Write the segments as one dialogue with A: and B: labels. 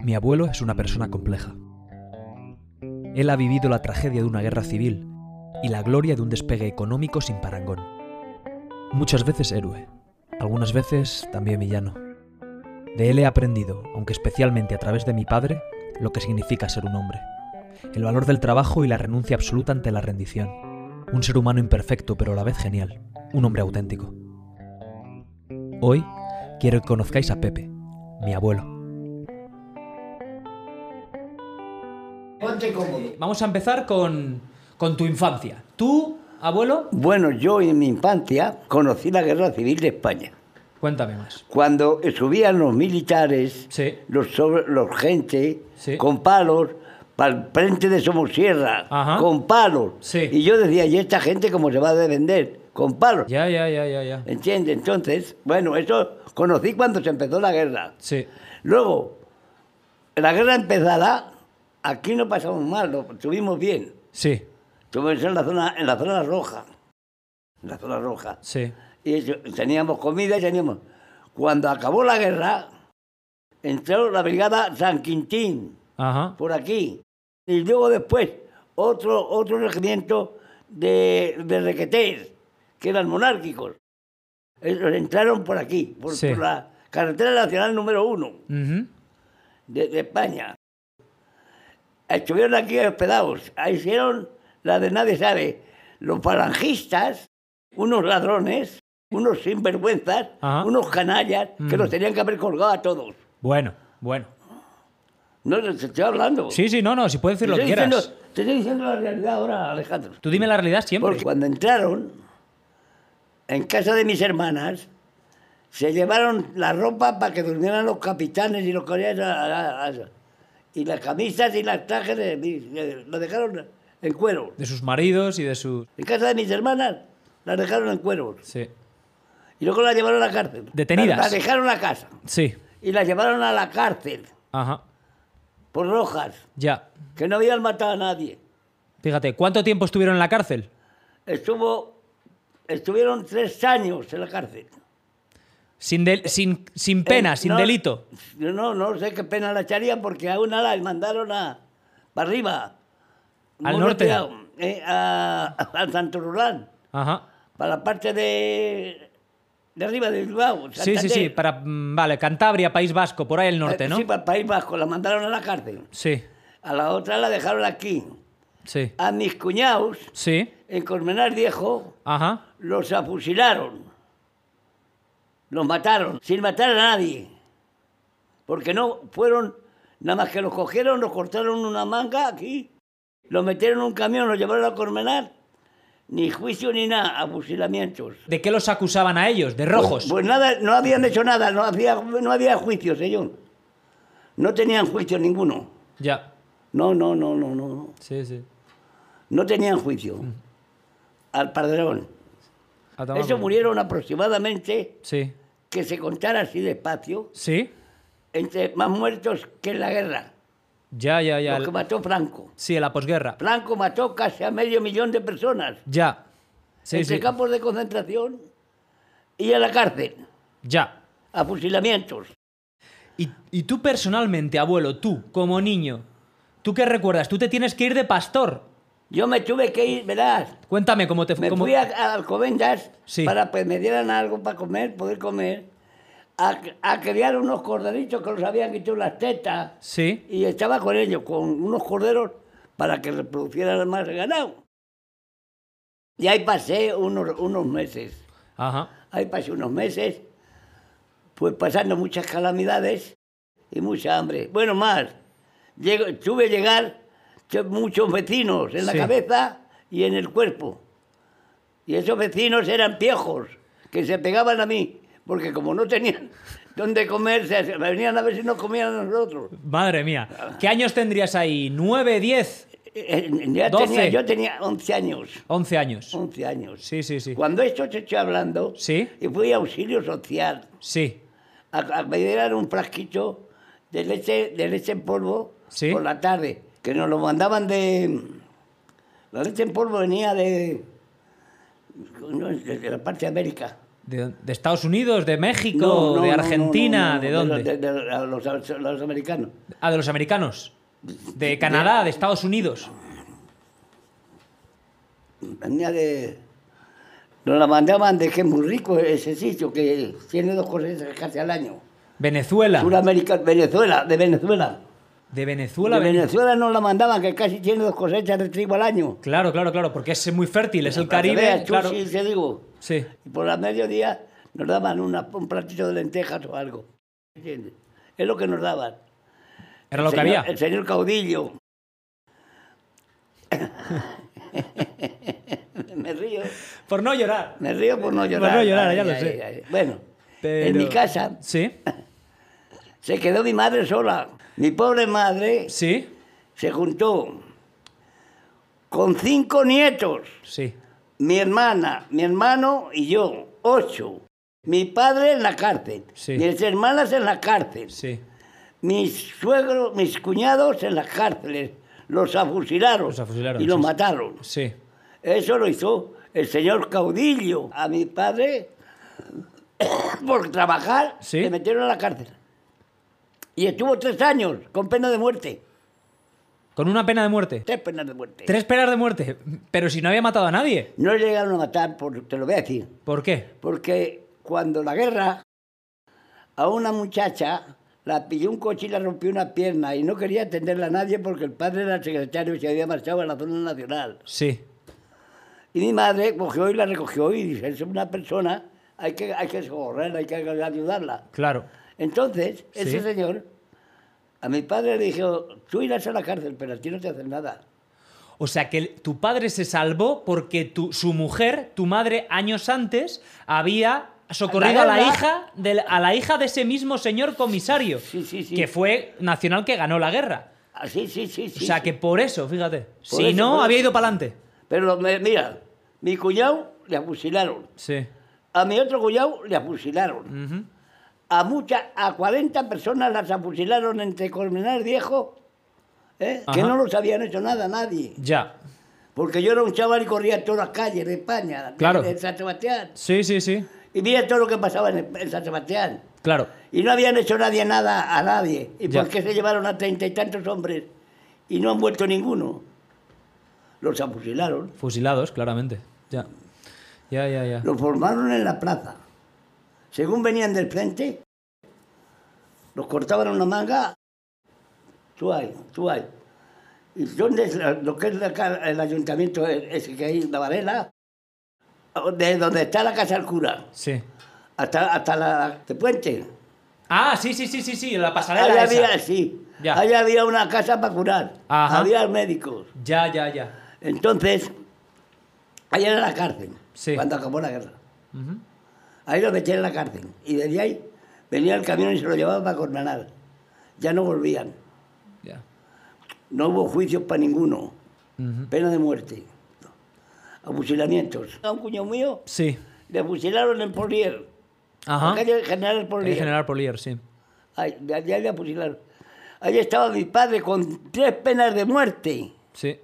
A: Mi abuelo es una persona compleja. Él ha vivido la tragedia de una guerra civil y la gloria de un despegue económico sin parangón. Muchas veces héroe, algunas veces también villano. De él he aprendido, aunque especialmente a través de mi padre, lo que significa ser un hombre. El valor del trabajo y la renuncia absoluta ante la rendición. Un ser humano imperfecto pero a la vez genial. Un hombre auténtico. Hoy quiero que conozcáis a Pepe, mi abuelo.
B: Ponte cómodo.
A: Vamos a empezar con, con tu infancia. ¿Tú, abuelo?
B: Bueno, yo en mi infancia conocí la Guerra Civil de España.
A: Cuéntame más.
B: Cuando subían los militares,
A: Sí.
B: los, sobre- los gente,
A: Sí.
B: con palos, para el frente de Somosierra,
A: Ajá.
B: con palos.
A: Sí.
B: Y yo decía, ¿y esta gente cómo se va a defender? Con palos.
A: Ya, ya, ya, ya, ya.
B: ¿Entiendes? Entonces, bueno, eso conocí cuando se empezó la guerra.
A: Sí.
B: Luego, la guerra empezada, aquí no pasamos mal, lo estuvimos bien.
A: Sí.
B: Estuvimos en la zona, en la zona roja. En la zona roja.
A: Sí.
B: Y eso, teníamos comida y teníamos. Cuando acabó la guerra, entró la brigada San Quintín,
A: Ajá.
B: por aquí. Y luego después, otro, otro regimiento de, de requetés, que eran monárquicos. Ellos entraron por aquí, por,
A: Sí.
B: por la carretera nacional número uno
A: Ujú.
B: de, de España. Estuvieron aquí hospedados. Ahí Hicieron la de nadie sabe. Los falangistas, unos ladrones, unos sinvergüenzas,
A: Ajá.
B: unos canallas, que
A: Mm.
B: los tenían que haber colgado a todos.
A: Bueno, bueno.
B: No, te estoy hablando.
A: Sí, sí, no, no, si puedes
B: te,
A: decir lo que quieras.
B: diciendo, te estoy diciendo la realidad ahora, Alejandro.
A: Tú dime la realidad siempre.
B: Porque cuando entraron, en casa de mis hermanas, se llevaron la ropa para que durmieran los capitanes y los coreanos. y las camisas y las trajes de, de- lo dejaron en cuero.
A: De sus maridos y de sus...
B: En casa de mis hermanas las dejaron en cuero.
A: Sí.
B: Y luego las llevaron a la cárcel.
A: Detenidas.
B: Las, las dejaron a casa.
A: Sí.
B: Y las llevaron a la cárcel
A: Ajá.
B: por rojas,
A: Ya.
B: que no habían matado a nadie.
A: Fíjate, ¿cuánto tiempo estuvieron en la cárcel?
B: Estuvo, estuvieron tres años en la cárcel.
A: Sin, del- sin, sin pena,
B: Eh,
A: sin
B: no,
A: delito.
B: No, no sé qué pena la echarían porque a una la mandaron a, para arriba.
A: Al norte.
B: retirado, eh, a, a Santo Rulán,
A: Ajá.
B: para la parte de, de arriba de Bilbao.
A: Sí, sí, sí. Para, mm, vale, Cantabria, País Vasco, por ahí el norte,
B: Eh,
A: ¿no?
B: Sí, para el País Vasco, la mandaron a la cárcel.
A: Sí,
B: A la otra la dejaron aquí.
A: Sí.
B: A mis cuñados,
A: Sí.
B: en Colmenar Viejo,
A: Ajá.
B: los afusilaron. Los mataron, sin matar a nadie. Porque no fueron, nada más que los cogieron, los cortaron una manga aquí, los metieron en un camión, los llevaron a Colmenar. Ni juicio ni nada, a fusilamientos.
A: ¿De qué los acusaban a ellos? ¿De rojos?
B: Pues, pues nada, no habían hecho nada, no había, no había juicio, señor. No tenían juicio ninguno.
A: Ya.
B: No, no, no, no. no.
A: Sí, sí.
B: No tenían juicio. Al padrón. Eso murieron aproximadamente,
A: Sí.
B: que se contara así despacio,
A: Sí.
B: entre más muertos que en la guerra.
A: Ya, ya, ya.
B: Lo que mató Franco.
A: Sí, en la posguerra.
B: Franco mató casi a medio millón de personas.
A: Ya. Sí,
B: entre
A: sí.
B: campos de concentración y a la cárcel,
A: Ya.
B: a fusilamientos.
A: Y, y tú personalmente, abuelo, tú, como niño, ¿tú qué recuerdas? Tú te tienes que ir de pastor.
B: Yo me tuve que ir, verás,
A: Cuéntame cómo te
B: me
A: cómo-
B: fui a, a Alcobendas
A: Sí.
B: para que me dieran algo para comer, poder comer, a, a criar unos corderitos que los habían quitado las tetas.
A: Sí.
B: Y estaba con ellos, con unos corderos, para que reproducieran más ganado. Y ahí pasé unos, unos meses.
A: Ajá.
B: Ahí pasé unos meses, pues pasando muchas calamidades y mucha hambre. Bueno, más, llego, tuve llegar tu- muchos vecinos en la
A: Sí.
B: cabeza y en el cuerpo. Y esos vecinos eran piejos, que se pegaban a mí, porque como no tenían dónde comer, se se venían a ver si nos comían a nosotros.
A: Madre mía. ¿Qué años tendrías ahí? ¿Nueve, diez,
B: Eh, eh, tenía- yo tenía 11 años.
A: once años?
B: 11 años.
A: Sí, sí, sí.
B: Cuando esto te estoy hablando,
A: Sí.
B: y fui a auxilio social.
A: Sí.
B: a, a me dieran un frasquito de leche, de leche en polvo
A: Sí.
B: por la tarde, que nos lo mandaban de... La leche en polvo venía de, de, de la parte de América,
A: ¿De, de Estados Unidos, de México,
B: No, no,
A: de Argentina?
B: no,
A: ¿De dónde?
B: De, de- a los, americanos.
A: Ah, de los americanos. De Canadá, de Estados Unidos.
B: Venía de. Nos la mandaban de que es muy rico ese sitio, que tiene dos cosechas casi al año.
A: Venezuela.
B: Suramérica, Venezuela, de Venezuela.
A: De Venezuela.
B: de
A: Ven-
B: Venezuela nos la mandaban, que casi tiene dos cosechas de trigo al año.
A: Claro, claro, claro, porque es muy fértil, es el Caribe.
B: veas
A: claro.
B: sí, te digo.
A: Sí.
B: Y por la mediodía nos daban una- un platito de lentejas o algo. ¿Entiendes? Es lo que nos daban.
A: Era lo que había.
B: El señor caudillo. me río.
A: Por no llorar.
B: Me río por no llorar.
A: no llorar, ya
B: Ay,
A: lo
B: ay,
A: sé.
B: Bueno,
A: Pero-
B: en mi casa
A: Sí.
B: Se quedó mi madre sola. Mi pobre madre
A: Sí.
B: se juntó con cinco nietos.
A: Sí.
B: Mi hermana, mi hermano y yo, ocho. Mi padre en la cárcel.
A: Sí.
B: Mis hermanas en la cárcel.
A: Sí.
B: Mis suegros, mis cuñados en las cárceles. Los afusilaron.
A: Los afusilaron,
B: Y los
A: sí,
B: mataron.
A: Sí.
B: Eso lo hizo el señor caudillo. A mi padre, por trabajar,
A: Sí.
B: le metieron a la cárcel. Y estuvo tres años con pena de muerte.
A: Con una pena de muerte.
B: Tres penas de muerte.
A: Tres penas de muerte. Pero si no había matado a nadie.
B: No le llegaron a matar, por, te lo voy a decir.
A: ¿Por qué?
B: Porque cuando la guerra, a una muchacha la pilló un coche y le rompió una pierna y no quería atenderla a nadie porque el padre era el secretario y se había marchado a la zona nacional.
A: Sí.
B: Y mi madre cogió y la recogió y dice, es una persona, hay que, hay que socorrerla, hay que ayudarla.
A: Claro.
B: Entonces, ese señor, a mi padre le dijo, tú irás a la cárcel, pero a ti no te hacen nada.
A: O sea que tu padre se salvó porque tu, su mujer, tu madre, años antes, había socorrido a la hija de, a la hija de ese mismo señor comisario.
B: Sí, sí, sí.
A: Que fue nacional que ganó la guerra.
B: Ah, sí, sí, sí,
A: o sea que por eso, fíjate.
B: Por
A: si
B: eso,
A: no, había ido para adelante.
B: Pero mira, mi cuñado le afusilaron.
A: Sí.
B: A mi otro cuñado le afusilaron.
A: Ujú.
B: A muchas, a 40 personas las afusilaron entre Colmenar Viejo, ¿eh? que no los habían hecho nada nadie.
A: Ya.
B: Porque yo era un chaval y corría todas las calles de España,
A: Claro.
B: de San Sebastián.
A: Sí, sí, sí.
B: Y veía todo lo que pasaba en, en San Sebastián.
A: Claro.
B: Y no habían hecho nadie nada a nadie. ¿Y
A: Ya.
B: por qué se llevaron a treinta y tantos hombres y no han vuelto ninguno? Los afusilaron.
A: Fusilados, claramente. Ya. Ya, ya, ya.
B: Los formaron en la plaza. Según venían del frente, los cortaban una manga. Tú hay, tú hay. ¿Y dónde es la- lo que es el ayuntamiento ese que hay la Varela? De donde está la casa del cura,
A: Sí.
B: hasta, hasta la de puente.
A: Ah, sí, sí, sí, sí, sí, la pasarela esa.
B: había, sí,
A: Ya.
B: ahí había una casa para curar.
A: Ajá.
B: Había médicos.
A: Ya, ya, ya.
B: Entonces, ahí era la cárcel,
A: Sí.
B: cuando acabó la guerra.
A: Ujú.
B: Ahí lo metían en la cárcel. Y desde ahí venía el camión y se lo llevaba para Cornanar. Ya no volvían.
A: Ya.
B: No hubo juicios para ninguno. Pena de muerte. Afusilamientos. A un cuñado mío
A: Sí.
B: le fusilaron en Polier.
A: Ajá.
B: La calle General
A: El
B: Polier.
A: general Polier, sí.
B: Ahí, de allá le fusilaron. Ahí estaba mi padre con tres penas de muerte.
A: Sí.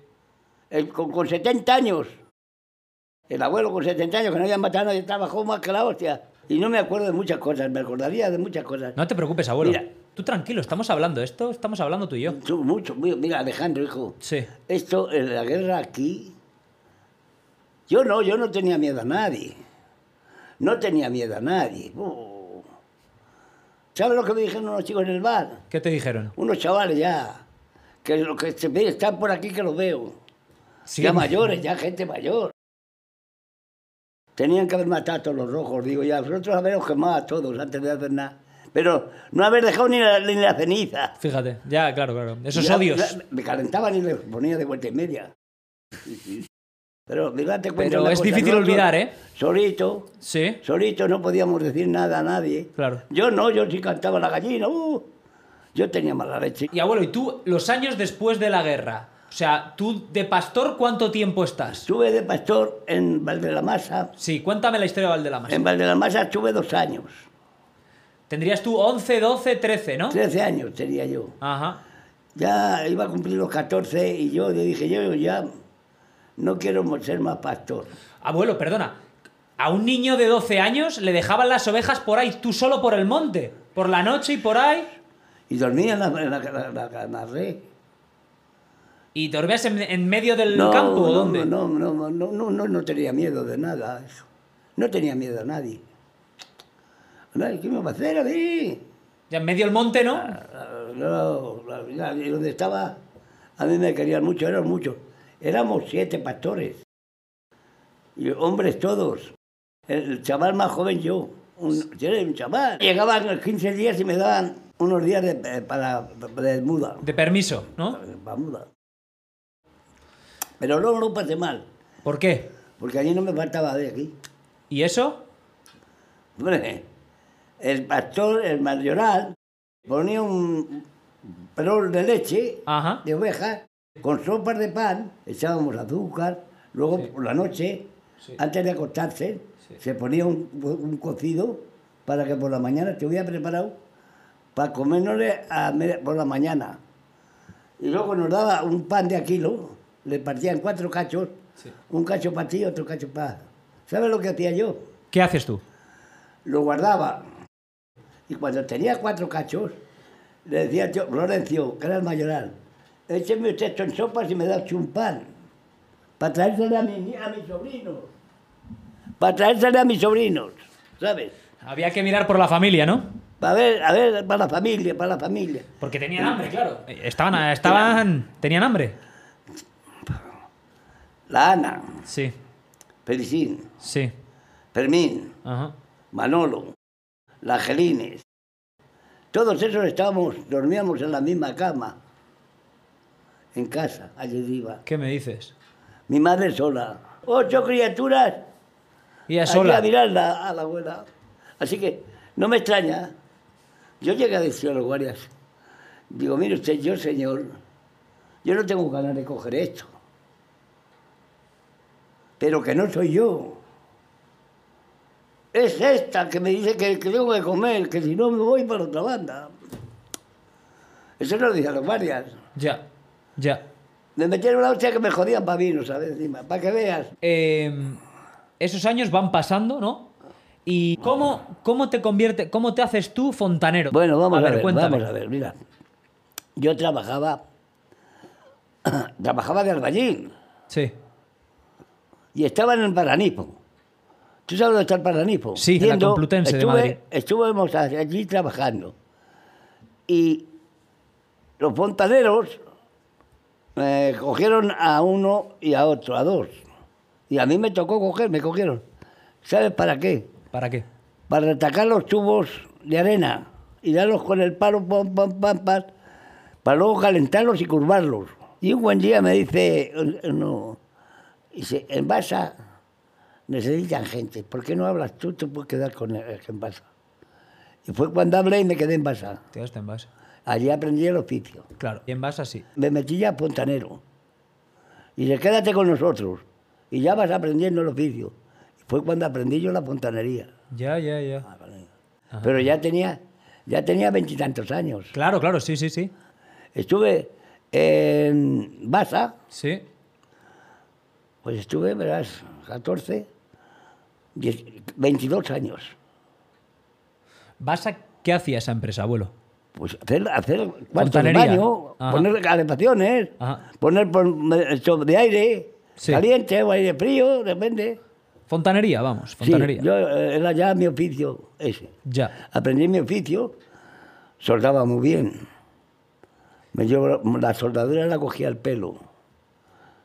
B: El- con, con 70 años. El abuelo con 70 años, que no había matado a nadie, trabajó más que la hostia. Y no me acuerdo de muchas cosas, me acordaría de muchas cosas.
A: No te preocupes, abuelo.
B: Mira.
A: Tú tranquilo, estamos hablando esto, estamos hablando tú y yo.
B: Tú, Mucho, mira, Alejandro, hijo.
A: Sí.
B: Esto, en la guerra aquí, yo no, yo no tenía miedo a nadie. No tenía miedo a nadie. Uh. ¿Sabes lo que me dijeron unos chicos en el bar?
A: ¿Qué te dijeron?
B: Unos chavales ya, que lo que están por aquí que los veo.
A: Sí.
B: Ya mayores, ya gente mayor. Tenían que haber matado a todos los rojos, digo, ya, vosotros haberos quemado a todos antes de hacer nada. Pero no haber dejado ni la, ni la ceniza.
A: Fíjate, ya, claro, claro. Esos
B: Ya-
A: odios.
B: ya me calentaban y les ponía de vuelta y media. Pero mira, te cuento
A: Pero es
B: cosa,
A: difícil
B: nosotros,
A: olvidar, ¿eh?
B: Solito,
A: Sí,
B: solito no podíamos decir nada a nadie.
A: claro.
B: Yo no, yo sí cantaba la gallina. uh, yo tenía mala leche.
A: Y abuelo, ¿y tú los años después de la guerra? O sea, tú de pastor, ¿cuánto tiempo estás?
B: Estuve de pastor en Valdelamasa.
A: Sí, cuéntame la historia de Valdelamasa.
B: En Valdelamasa estuve dos años.
A: Tendrías tú 11, 12, 13, ¿no?
B: Trece años tenía yo.
A: Ajá.
B: Ya iba a cumplir los 14 y yo le dije, yo ya no quiero ser más pastor.
A: Abuelo, perdona. A un niño de 12 años le dejaban las ovejas por ahí, tú solo por el monte, por la noche y por ahí.
B: Y dormía en la, en la, en la- en la red.
A: ¿Y dormías en, en medio del
B: No,
A: campo o
B: no,
A: dónde?
B: No, no, no, no, no, no, no tenía miedo de nada. eso. No tenía miedo a nadie. ¿Qué me va a hacer a mí?
A: Ya en medio del monte, ¿no?
B: Ah, No, y donde estaba, a mí me querían mucho, eran muchos. Éramos siete pastores. Y hombres todos. El chaval más joven yo. Un, yo era un chaval. Llegaban los 15 días y me daban unos días de, eh, para, de muda.
A: De permiso, ¿no?
B: Para muda. Pero luego no pasé mal,
A: ¿Por qué?
B: porque allí no me faltaba de aquí.
A: ¿Y eso?
B: Hombre, el pastor, el mayoral, ponía un perol de leche
A: Ajá.
B: de ovejas con sopas de pan, echábamos azúcar, luego por la noche,
A: Sí.
B: antes de acostarse,
A: Sí.
B: se ponía un, un cocido para que por la mañana te hubiera preparado para comérnosle a media- por la mañana. Y luego nos daba un pan de a kilo, le partían cuatro cachos,
A: Sí.
B: un cacho para ti, otro cacho para... ¿Sabes lo que hacía yo?
A: ¿Qué haces tú?
B: lo guardaba. Y cuando tenía cuatro cachos, le decía yo, Florencio, que era el mayoral, écheme usted esto en sopas y me da un pan. Para traérsele a, mi, a mis sobrinos. Para traérsele a mis sobrinos, ¿sabes?
A: Había que mirar por la familia, ¿no?
B: Para ver, a ver, para la familia, para la familia.
A: Porque tenían hambre, claro. Estaban, estaban, tenían hambre.
B: La Ana,
A: Sí,
B: Felicín,
A: sí.
B: Fermín,
A: Ajá.
B: Manolo, la Angelines. Todos esos estábamos, dormíamos en la misma cama, en casa, allí iba.
A: ¿Qué me dices?
B: Mi madre sola. Ocho criaturas.
A: Y
B: Allí
A: sola.
B: a mirarla a la abuela. Así que no me extraña. Yo llegué a decir a los guardias, digo, mire usted, yo señor, yo no tengo ganas de coger esto. Pero que no soy yo. Es esta que me dice que, que tengo que comer, que si no me voy para otra banda. Eso lo dije a los guardias.
A: Ya, ya.
B: Me metieron la hostia que me jodían para vino, ¿sabes? Encima, para que veas.
A: Eh, esos años van pasando, ¿no? ¿Y cómo, cómo te convierte, cómo te haces tú fontanero?
B: Bueno, vamos a, ver,
A: cuéntame.
B: vamos a ver, mira. Yo trabajaba, trabajaba de albañil
A: Sí.
B: Y estaba en el Paranipo. ¿Tú sabes dónde está el Paranipo?
A: Sí, en la Complutense de
B: estuve,
A: Madrid.
B: Estuvimos allí trabajando y los fontaneros me cogieron a uno y a otro, a dos. Y a mí me tocó coger, me cogieron. ¿Sabes para qué?
A: ¿Para qué?
B: para retacar los tubos de arena y darlos con el palo, pam, pam, pam, pam, para luego calentarlos y curvarlos. Y un buen día me dice, eh, dice, en Basa necesitan gente, ¿por qué no hablas tú? Te puedes quedar con el en Basa. Y fue cuando hablé y me quedé en Basa.
A: Te das en base.
B: Allí aprendí el oficio.
A: Claro. Y en base así.
B: Me metí ya a fontanero. Y dice, quédate con nosotros. Y ya vas aprendiendo el oficio. Y fue cuando aprendí yo la fontanería.
A: Ya, ya, ya.
B: Pero ya tenía ya tenía veintitantos años.
A: Claro, claro, sí, sí, sí.
B: Estuve en Basa,
A: Sí.
B: Pues estuve, verás, 14, 10, 22 años.
A: ¿Vas a qué hacía esa empresa, abuelo?
B: Pues hacer, hacer cuartos de baño,
A: Ajá.
B: poner calefacciones,
A: Ajá.
B: poner pon- esto de aire,
A: Sí.
B: caliente o aire frío, depende.
A: Fontanería, vamos,
B: Sí,
A: fontanería.
B: yo eh, era ya mi oficio ese.
A: Ya.
B: Aprendí mi oficio, soldaba muy bien. Me llevo, la soldadura la cogía al pelo.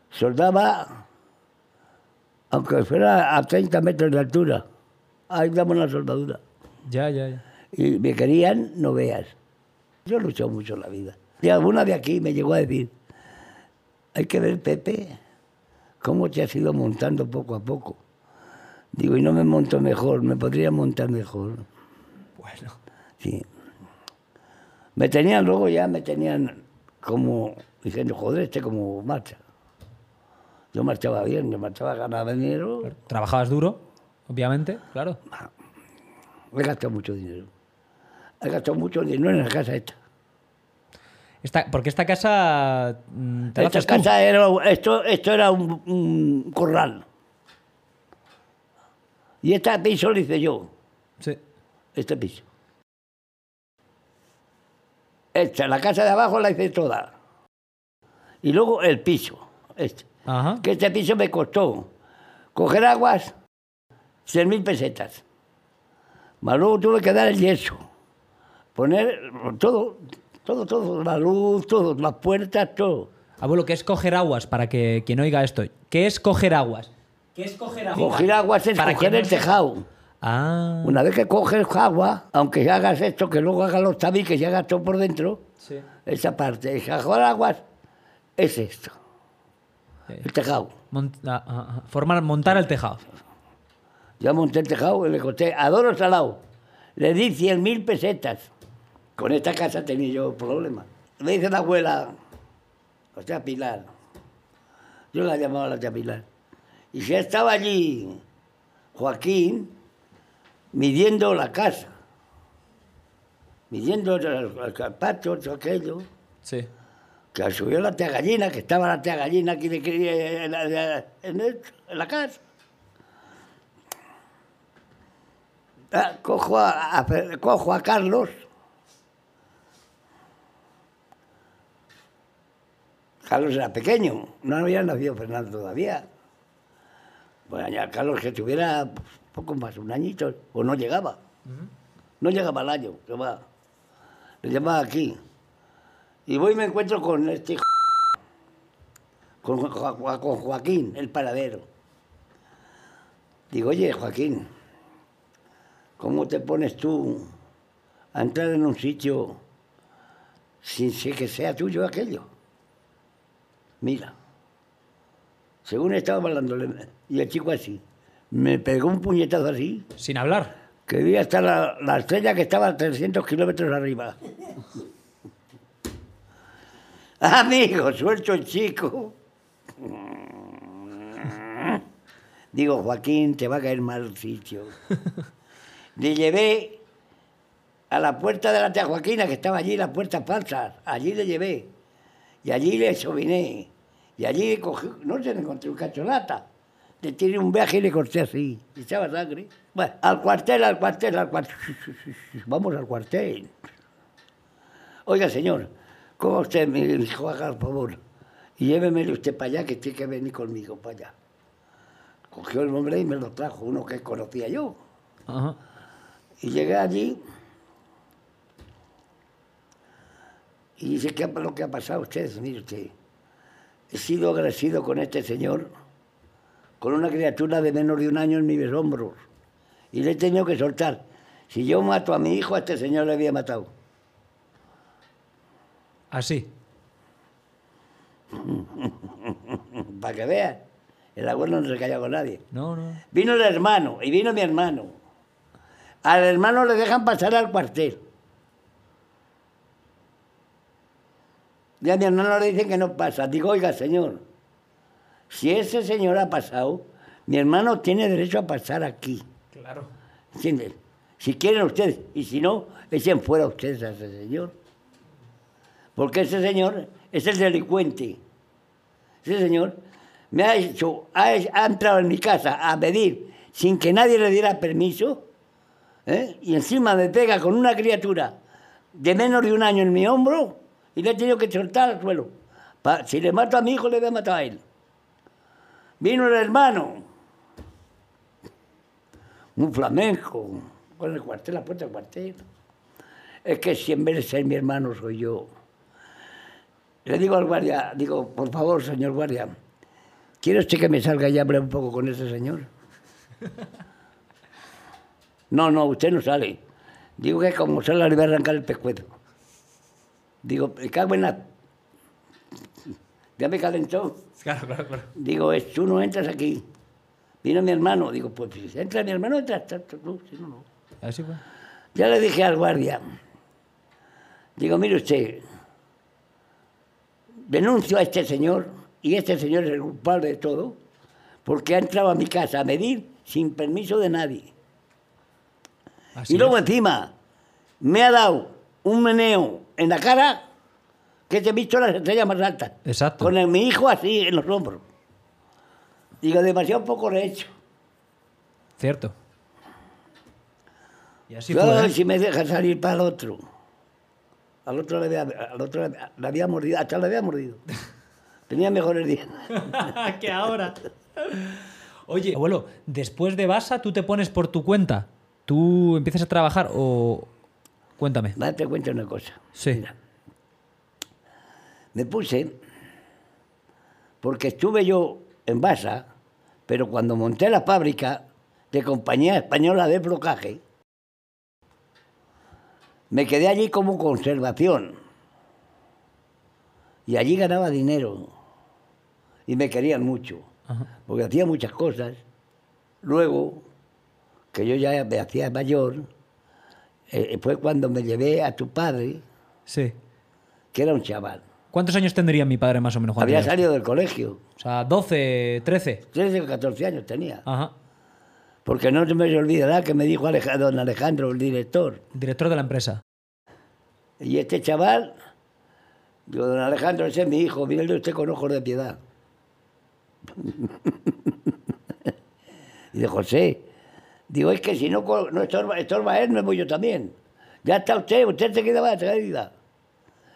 B: Soldaba, aunque fuera a 30 metros de altura. Ahí damos la soldadura.
A: Ya, ya, ya.
B: Y me querían, no veas. Yo he luchado mucho en la vida. Y alguna de aquí me llegó a decir, hay que ver, Pepe, cómo te has ido montando poco a poco. Digo, y no me monto mejor, me podría montar mejor.
A: Bueno.
B: Sí. Me tenían luego ya, me tenían como diciendo, joder, este como marcha. Yo marchaba bien, yo marchaba, ganaba dinero,
A: Trabajabas duro, obviamente, claro.
B: he gastado mucho dinero. He gastado mucho dinero en la casa esta.
A: Esta, porque esta casa mm, te la
B: Esta
A: haces tú.
B: casa era, esto, esto era un, un corral. Y este piso lo hice yo,
A: Sí.
B: este piso. Esta, la casa de abajo la hice toda. Y luego el piso, este.
A: Ajá.
B: Que este piso me costó coger aguas 6.000 pesetas. Más luego tuve que dar el yeso. Poner todo, todo, todo, la luz, todo, las puertas, todo.
A: Abuelo, ¿qué es coger aguas? Para que quien oiga esto. ¿Qué es coger aguas? ¿Qué es coger aguas?
B: Coger aguas es
A: Para
B: coger el
A: no sepa.
B: tejado.
A: Ah.
B: Una vez que coges agua, aunque hagas esto, que luego hagas los tabiques y hagas todo por dentro,
A: Sí.
B: esa parte, el aguas es esto, el tejado.
A: Mont- ah, ah, ah. Formar, montar el tejado.
B: Yo monté el tejado y le costé a Doro Salao. Le di 100.000 pesetas. Con esta casa tenía yo problemas. Me dice la abuela, o sea, Pilar. Yo la llamaba la tía Pilar. Y ya estaba allí Joaquín midiendo la casa. Midiendo el, el todo aquello.
A: Sí.
B: Que subió la tía gallina, que estaba la tía gallina aquí de, de- en, la- en el- en la casa. Ah, Cojo a, cojo a Carlos. Carlos era pequeño, no había nacido Fernando todavía. Bueno, ya Carlos que tuviera poco más, un añito, o no llegaba. No llegaba al año, que va. Le llamaba aquí. Y voy y me encuentro con este hijo- con, Jo- Jo- con Joaquín, el paradero. Digo, oye, Joaquín, ¿cómo te pones tú a entrar en un sitio sin que sea tuyo aquello? Mira, según estaba hablando, y el chico así, me pegó un puñetazo así,
A: Sin hablar.
B: que vi hasta la, la estrella que estaba a 300 kilómetros arriba. Amigo, suelto el chico. Digo, Joaquín, te va a caer mal sitio. Le llevé a la puerta de la tía Joaquina, que estaba allí, las puertas falsas. Allí le llevé. Y allí le sobiné. Y allí le cogí, no se le encontré un cacholata. Le tiré un viaje y le corté así. Y echaba sangre. Bueno, al cuartel, al cuartel, al cuartel. Vamos al cuartel. Oiga, señor, ¿cómo usted me dijo, haga el favor? Y llévemele usted para allá, que tiene que venir conmigo para allá. Cogió el hombre y me lo trajo, uno que conocía yo.
A: Ajá.
B: Y llegué allí y dice, ¿qué es lo que ha pasado a usted? Mire usted, he sido agradecido con este señor, con una criatura de menos de un año en mis hombros, y le he tenido que soltar. Si yo mato a mi hijo, a este señor le había matado.
A: Así.
B: Para que veas, el abuelo no se calla con nadie.
A: No, no.
B: Vino el hermano y vino mi hermano. Al hermano le dejan pasar al cuartel. Y a mi hermano le dicen que no pasa. Digo, oiga, señor, si ese señor ha pasado, mi hermano tiene derecho a pasar aquí.
A: Claro.
B: ¿Entienden? Si quieren ustedes, y si no, echen fuera ustedes a ese señor. Porque ese señor es el delincuente. Ese señor me ha hecho, ha, entrado en mi casa a pedir sin que nadie le diera permiso, ¿eh? y encima me pega con una criatura de menos de un año en mi hombro y le he tenido que soltar al suelo. Si le mato a mi hijo, le voy a matar a él. Vino el hermano, un flamenco, con el cuartel, la puerta del cuartel. Es que si en vez de ser mi hermano soy yo. Le digo al guardia, digo, por favor, señor guardia, ¿quiere usted que me salga y hable un poco con ese señor? No, no, usted no sale. Digo que como salga le voy a arrancar el pescuezo. Digo, me cago en la... Ya me calentó.
A: Claro, claro, claro.
B: Digo, tú no entras aquí. Vino mi hermano. Digo, pues si entra mi hermano, entras tú, si no, no.
A: Así fue.
B: Ya le dije al guardia, digo, mire usted, denuncio a este señor, y este señor es el culpable de todo, porque ha entrado a mi casa a medir sin permiso de nadie.
A: Así
B: y luego
A: es.
B: encima me ha dado un meneo en la cara que te he visto las estrellas más altas.
A: Exacto.
B: Con el- mi hijo así en los hombros. Digo, demasiado poco le he hecho.
A: Cierto. Y así
B: Yo,
A: fue. ¿eh?
B: si me deja salir para el otro. Al otro le había, al otro le- le había mordido, hasta le había mordido. Tenía mejores dientes.
A: que ahora. Oye, abuelo, después de Basa, ¿tú te pones por tu cuenta? ¿Tú empiezas a trabajar o...? Cuéntame.
B: Va, te cuento una cosa.
A: Sí.
B: Mira. Me puse, porque estuve yo en Basa, pero cuando monté la fábrica de Compañía Española de Blocaje, me quedé allí como conservación. Y allí ganaba dinero. Y me querían mucho,
A: Ajá.
B: porque hacía muchas cosas. Luego, que yo ya me hacía mayor, eh, fue cuando me llevé a tu padre,
A: Sí.
B: que era un chaval.
A: ¿Cuántos años tendría mi padre más o menos?
B: Había salido del colegio.
A: O sea, 12, 13.
B: 13 o 14 años tenía.
A: Ajá.
B: Porque no se me olvidará que me dijo Aleja- don Alejandro, el director.
A: Director de la empresa.
B: Y este chaval, digo, don Alejandro, ese es mi hijo, mírale usted con ojos de piedad. y de José, digo, es que si no, no estorba, estorba él, me voy yo también. Ya está usted, usted se queda más traída.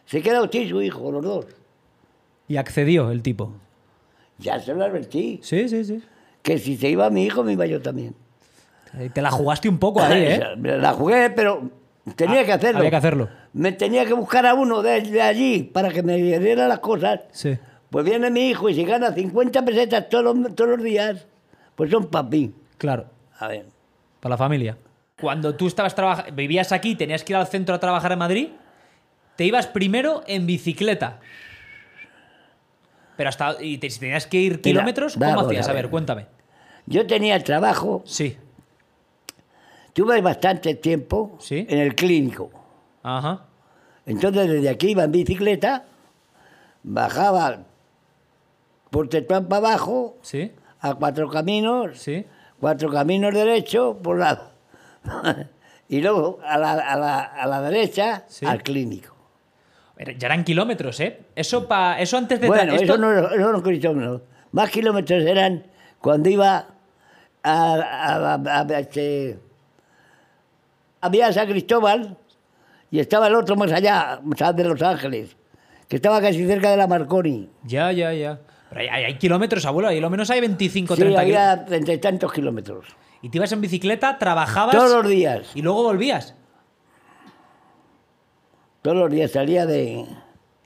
B: Se queda usted y su hijo, los dos.
A: Y accedió el tipo.
B: Ya se lo advertí.
A: Sí, sí, sí.
B: Que si se iba mi hijo, me iba yo.
A: Eh, Te la jugaste un poco ahí, ¿eh?
B: La jugué, pero tenía que hacerlo.
A: Había que hacerlo.
B: Me tenía que buscar a uno de, de allí para que me diera las cosas.
A: Sí.
B: Pues viene mi hijo y si gana 50 pesetas todos los, todos los días, pues son mí.
A: Claro.
B: A ver.
A: Para la familia. Cuando tú estabas vivías aquí, tenías que ir al centro a trabajar en Madrid, te ibas primero en bicicleta. Pero hasta. Y te- si tenías que ir kilómetros, ¿cómo hacías?
B: a
A: ver, cuéntame.
B: Yo tenía el trabajo,
A: Sí.
B: tuve bastante tiempo
A: Sí.
B: en el clínico.
A: Ajá.
B: Entonces desde aquí iba en bicicleta, bajaba por Tetuán para abajo,
A: Sí.
B: a cuatro caminos,
A: Sí.
B: cuatro caminos derechos por lado. y luego a la, a la- a la derecha
A: Sí.
B: al clínico.
A: Ya eran kilómetros, ¿eh? Eso, pa, eso antes de.
B: Bueno,
A: esto-
B: eso no, eso no kilómetros. Más kilómetros eran cuando iba a, a, a- a- este, había San Cristóbal y estaba el otro más allá, más de Los Ángeles, que estaba casi cerca de la Marconi.
A: Ya, ya, ya. Pero hay, hay- hay kilómetros, abuelo. Ahí lo menos hay 25,
B: Sí,
A: 30 kilómetros.
B: había treinta y tantos kilómetros.
A: Y te ibas en bicicleta, trabajabas.
B: Todos los días,
A: Y luego volvías.
B: Todos los días salía de...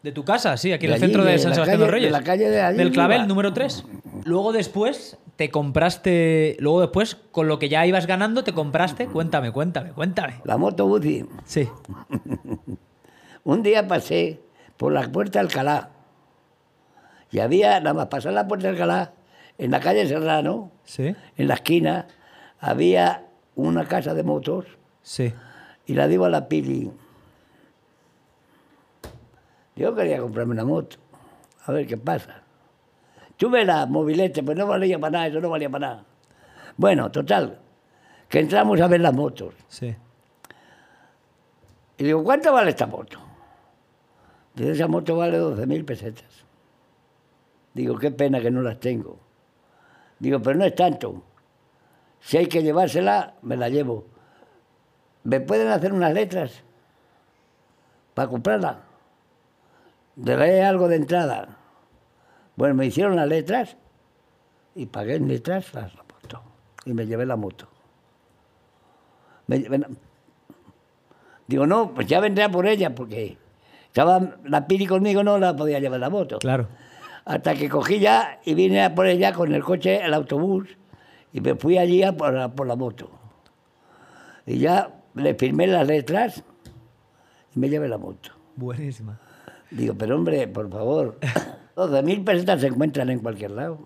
A: De tu casa, sí, aquí en el centro de
B: de
A: San Sebastián
B: calle-
A: de los Reyes.
B: de la calle de allí
A: Del Clavel,
B: iba.
A: número 3. Luego después te compraste. Luego después, con lo que ya ibas ganando, te compraste. Cuéntame, cuéntame, cuéntame.
B: La moto Buzi.
A: Sí.
B: Un día pasé por la puerta de Alcalá y había, nada más pasar la puerta de Alcalá, en la calle Serrano,
A: Sí.
B: en la esquina, había una casa de motos
A: Sí.
B: y la digo a la Pili. Yo quería comprarme una moto, a ver qué pasa. Tuve la mobilete, pues no valía para nada, eso no valía para nada. Bueno, total, que entramos a ver las motos.
A: Sí.
B: Y digo, ¿cuánto vale esta moto? Dice, esa moto vale 12.000 pesetas. Digo, qué pena que no las tengo. Digo, pero no es tanto. Si hay que llevársela, me la llevo. ¿Me pueden hacer unas letras para comprarla? Debe algo de entrada. Bueno, me hicieron las letras y pagué en letras la la moto. Y me llevé la moto. Me llevé la- Digo, no, pues ya vendré a por ella, porque estaba la Pili conmigo, no la podía llevar la moto.
A: Claro.
B: Hasta que cogí ya y vine a por ella con el coche, el autobús, y me fui allí a por, la- por la moto. Y ya le firmé las letras y me llevé la moto.
A: Buenísima.
B: Digo, pero hombre, por favor, 12.000 pesetas se encuentran en cualquier lado.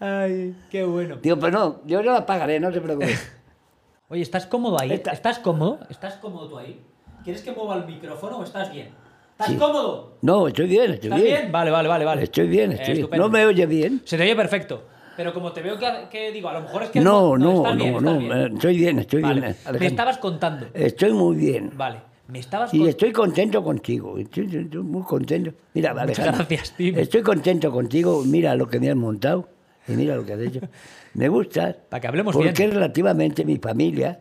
A: Ay, qué bueno.
B: Digo, pero no, yo no las pagaré, no se preocupe.
A: Oye, ¿estás cómodo ahí?
B: Está-
A: ¿Estás cómodo? ¿Estás cómodo tú ahí? ¿Quieres que mueva el micrófono o estás bien? ¿Estás cómodo?
B: No, estoy bien, estoy
A: ¿Estás
B: bien.
A: bien? Vale, vale, vale, vale.
B: Estoy bien,
A: Eh,
B: estoy bien.
A: estupendo.
B: ¿No me oye bien?
A: Se te oye perfecto. Pero como te veo que, que digo, a lo mejor es que...
B: No, no,
A: estás bien,
B: no,
A: bien.
B: eh, estoy bien, estoy
A: Vale.
B: bien.
A: Me
B: Alejandro.
A: estabas contando.
B: Estoy muy bien.
A: Vale. Me estabas
B: Y estoy contento contigo. Estoy, estoy muy contento. Mira, Alejandro,
A: gracias, Tim.
B: Estoy contento contigo. Mira lo que me has montado. Y mira lo que has hecho. Me gusta.
A: Para que hablemos
B: porque
A: bien.
B: relativamente mi familia.